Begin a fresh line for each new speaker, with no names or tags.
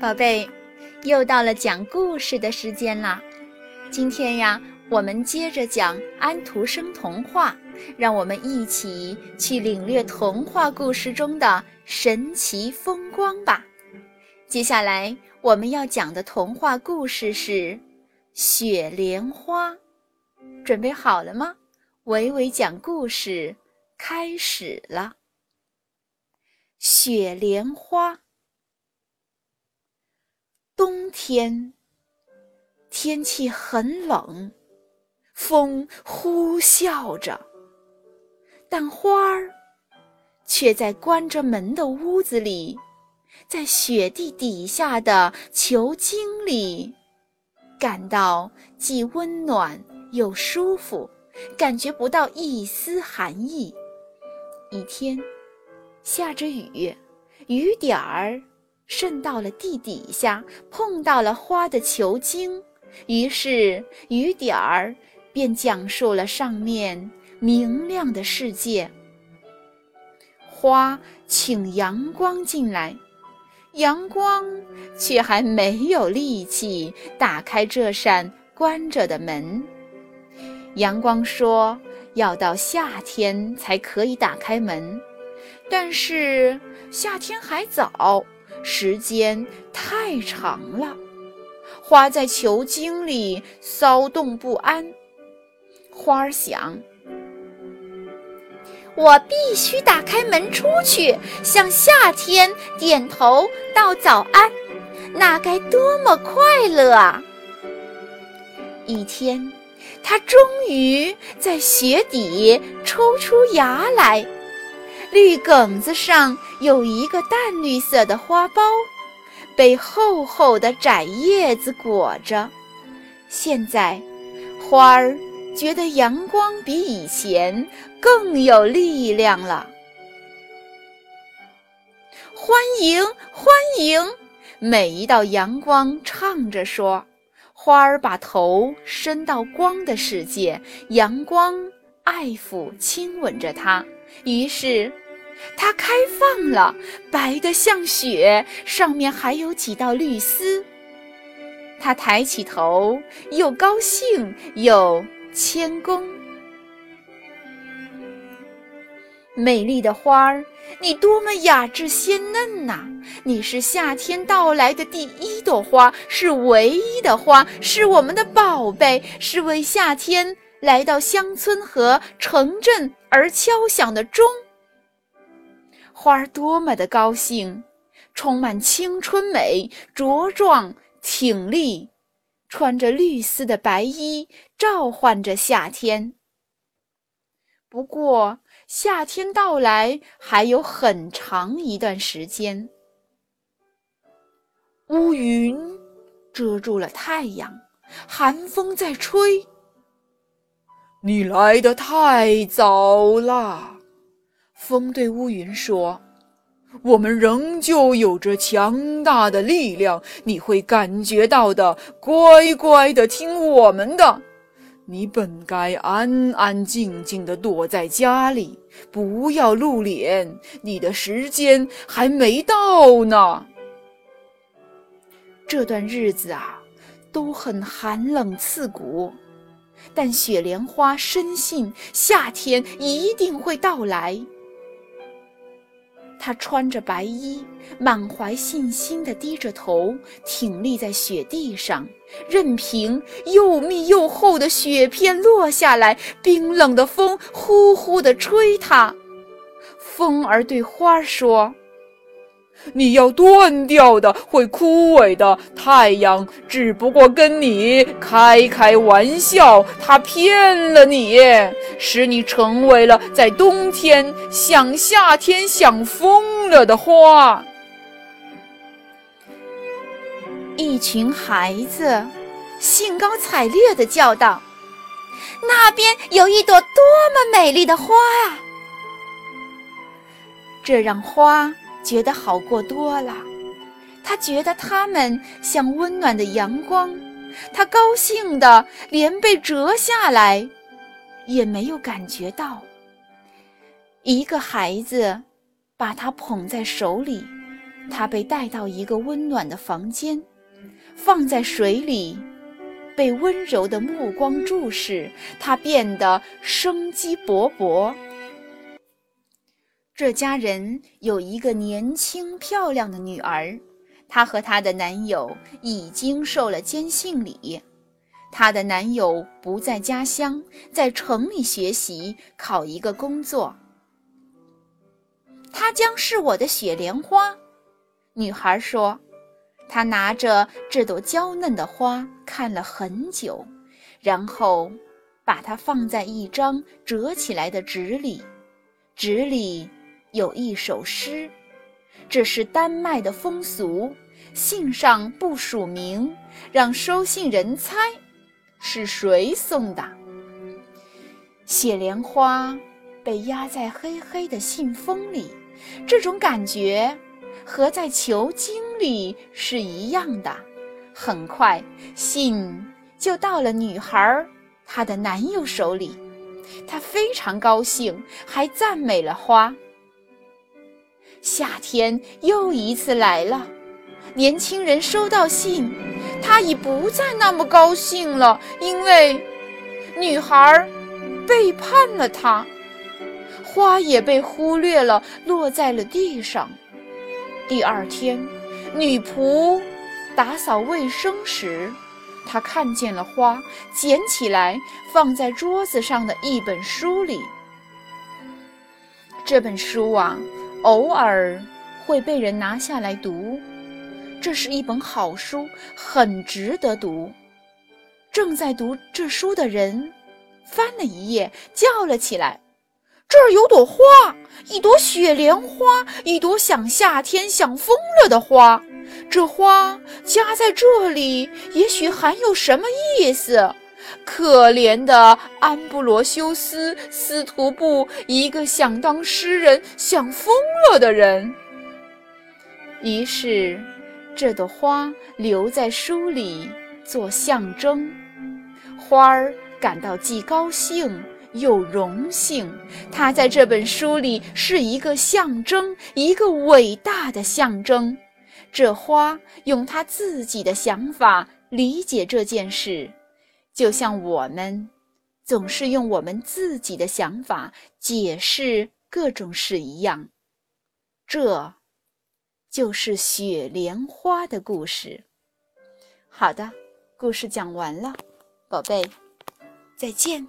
宝贝，又到了讲故事的时间啦！今天呀，我们接着讲安徒生童话，让我们一起去领略童话故事中的神奇风光吧。接下来我们要讲的童话故事是《雪莲花》，准备好了吗？维维讲故事开始了，《雪莲花》。冬天，天气很冷，风呼啸着，但花儿却在关着门的屋子里，在雪地底下的球茎里，感到既温暖又舒服，感觉不到一丝寒意。一天，下着雨，雨点儿。渗到了地底下，碰到了花的球茎，于是雨点儿便讲述了上面明亮的世界。花请阳光进来，阳光却还没有力气打开这扇关着的门。阳光说：“要到夏天才可以打开门，但是夏天还早。”时间太长了，花在球茎里骚动不安。花儿想：我必须打开门出去，向夏天点头道早安，那该多么快乐啊！一天，它终于在雪底抽出芽来。绿梗子上有一个淡绿色的花苞，被厚厚的窄叶子裹着。现在，花儿觉得阳光比以前更有力量了。欢迎，欢迎！每一道阳光唱着说：“花儿把头伸到光的世界，阳光爱抚、亲吻着它。”于是。它开放了，白得像雪，上面还有几道绿丝。它抬起头，又高兴又谦恭。美丽的花儿，你多么雅致鲜嫩呐！你是夏天到来的第一朵花，是唯一的花，是我们的宝贝，是为夏天来到乡村和城镇而敲响的钟。花儿多么的高兴，充满青春美，茁壮挺立，穿着绿丝的白衣，召唤着夏天。不过，夏天到来还有很长一段时间。乌云遮住了太阳，寒风在吹。
你来的太早了。
风对乌云说：“
我们仍旧有着强大的力量，你会感觉到的。乖乖的听我们的。你本该安安静静的躲在家里，不要露脸。你的时间还没到呢。
这段日子啊，都很寒冷刺骨，但雪莲花深信夏天一定会到来。”他穿着白衣，满怀信心地低着头，挺立在雪地上，任凭又密又厚的雪片落下来，冰冷的风呼呼地吹它。风儿对花儿说。
你要断掉的，会枯萎的。太阳只不过跟你开开玩笑，他骗了你，使你成为了在冬天想夏天想疯了的花。
一群孩子兴高采烈地叫道：“那边有一朵多么美丽的花啊！”这让花。觉得好过多了，他觉得它们像温暖的阳光，他高兴的连被折下来也没有感觉到。一个孩子把它捧在手里，他被带到一个温暖的房间，放在水里，被温柔的目光注视，他变得生机勃勃。这家人有一个年轻漂亮的女儿，她和她的男友已经受了坚信礼。她的男友不在家乡，在城里学习，考一个工作。她将是我的雪莲花，女孩说。她拿着这朵娇嫩的花看了很久，然后把它放在一张折起来的纸里，纸里有一首诗，这是丹麦的风俗，信上不署名，让收信人猜。是谁送的？雪莲花被压在黑黑的信封里，这种感觉和在球茎里是一样的。很快，信就到了女孩她的男友手里，她非常高兴，还赞美了花。夏天又一次来了，年轻人收到信。他已不再那么高兴了，因为女孩背叛了他，花也被忽略了，落在了地上。第二天，女仆打扫卫生时，她看见了花，捡起来放在桌子上的一本书里。这本书啊，偶尔会被人拿下来读。这是一本好书，很值得读。正在读这书的人翻了一页，叫了起来：“这儿有朵花，一朵雪莲花，一朵想夏天想疯了的花。这花夹在这里，也许还有什么意思？可怜的安布罗修斯·司徒布，一个想当诗人想疯了的人。”于是。这朵花留在书里做象征，花儿感到既高兴又荣幸。它在这本书里是一个象征，一个伟大的象征。这花用它自己的想法理解这件事，就像我们总是用我们自己的想法解释各种事一样。这。就是雪莲花的故事。好的，故事讲完了，宝贝，再见。